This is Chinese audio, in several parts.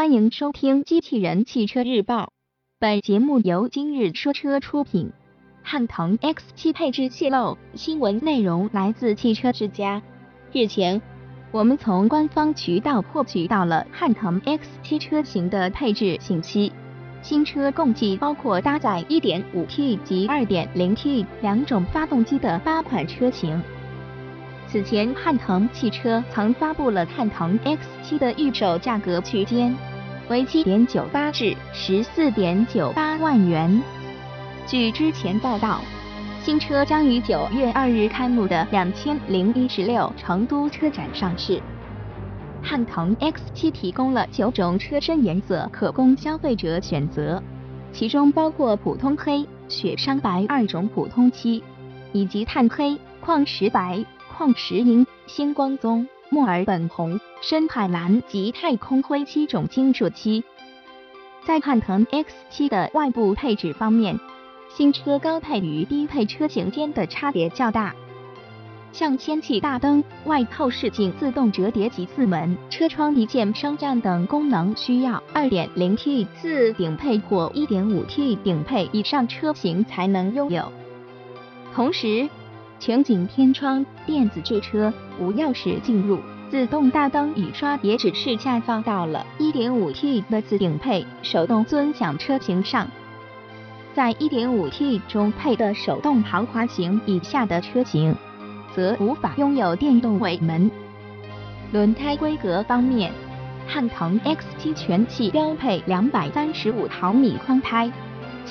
欢迎收听《机器人汽车日报》，本节目由今日说车出品。汉腾 X7 配置泄露，新闻内容来自汽车之家。日前，我们从官方渠道获取到了汉腾 X7 车型的配置信息。新车共计包括搭载 1.5T 及 2.0T 两种发动机的八款车型。此前，汉腾汽车曾发布了汉腾 X7 的预售价格区间。为七点九八至十四点九八万元。据之前报道，新车将于九月二日开幕的两千零一十六成都车展上市。汉腾 X7 提供了九种车身颜色可供消费者选择，其中包括普通黑、雪山白二种普通漆，以及炭黑、矿石白、矿石银、星光棕。墨尔本红、深海蓝及太空灰七种金属漆。在汉腾 X7 的外部配置方面，新车高配与低配车型间的差别较大。像氙气大灯、外透视镜自动折叠及四门车窗一键升降等功能，需要 2.0T 次顶配或 1.5T 顶配以上车型才能拥有。同时，全景天窗、电子驻车、无钥匙进入、自动大灯雨刷也只是下放到了 1.5T 的次顶配手动尊享车型上。在 1.5T 中配的手动豪华型以下的车型，则无法拥有电动尾门。轮胎规格方面，汉腾 X7 全系标配235毫米宽胎。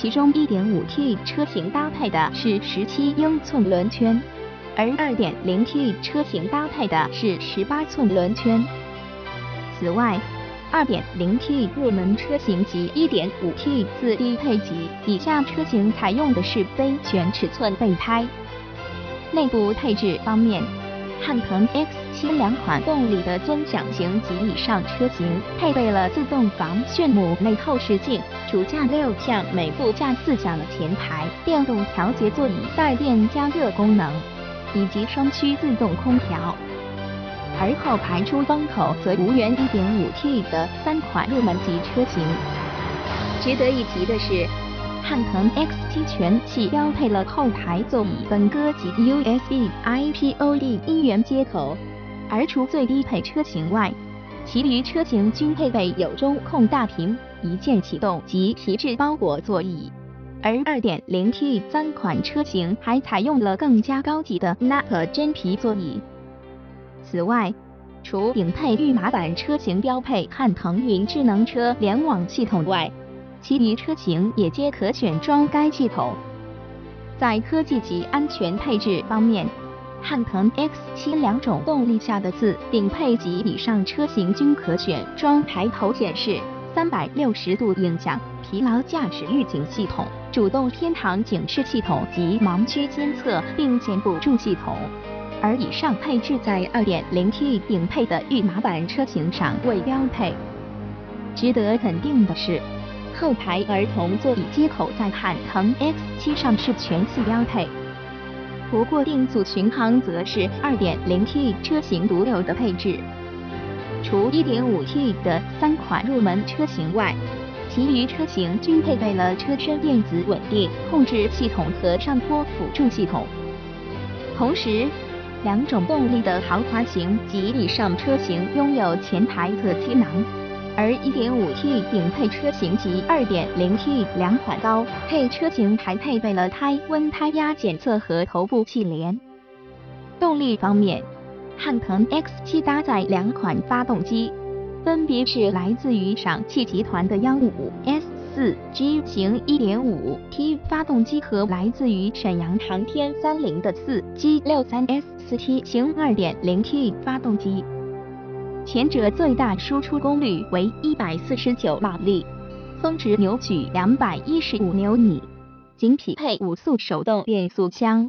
其中 1.5T 车型搭配的是17英寸轮圈，而 2.0T 车型搭配的是18寸轮圈。此外，2.0T 入门车型及 1.5T 自低配级以下车型采用的是非全尺寸备胎。内部配置方面，汉腾 X 新两款动力的尊享型及以上车型配备了自动防眩目内后视镜。主驾六项，每副驾四向的前排电动调节座椅带电加热功能，以及双区自动空调。而后排出风口则无缘 1.5T 的三款入门级车型。值得一提的是，汉腾 X7 全系标配了后排座椅分割及 USB I/P/O/D 音源接口，而除最低配车型外，其余车型均配备有中控大屏。一键启动及皮质包裹座椅，而 2.0T 三款车型还采用了更加高级的 Nappa 真皮座椅。此外，除顶配御马版车型标配汉腾云智能车联网系统外，其余车型也皆可选装该系统。在科技及安全配置方面，汉腾 X7 两种动力下的自顶配及以上车型均可选装抬头显示。三百六十度影像、疲劳驾驶预警系统、主动偏航警示系统及盲区监测并线辅助系统，而以上配置在 2.0T 顶配的御马版车型上未标配。值得肯定的是，后排儿童座椅接口在汉腾 X7 上是全系标配，不过定速巡航则是 2.0T 车型独有的配置。除 1.5T 的三款入门车型外，其余车型均配备了车身电子稳定控制系统和上坡辅助系统。同时，两种动力的豪华型及以上车型拥有前排侧气囊，而 1.5T 顶配车型及 2.0T 两款高配车型还配备了胎温胎压检测和头部气帘。动力方面，汉腾 X7 搭载两款发动机，分别是来自于上汽集团的 155S4G 型 1.5T 发动机和来自于沈阳航天三菱的 4G63S4T 型 2.0T 发动机。前者最大输出功率为149马力，峰值扭矩215牛米，仅匹配五速手动变速箱。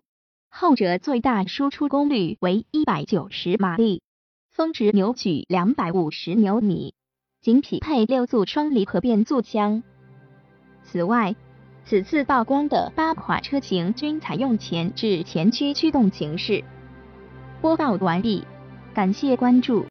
后者最大输出功率为一百九十马力，峰值扭矩两百五十牛米，仅匹配六速双离合变速箱。此外，此次曝光的八款车型均采用前置前驱驱动形式。播报完毕，感谢关注。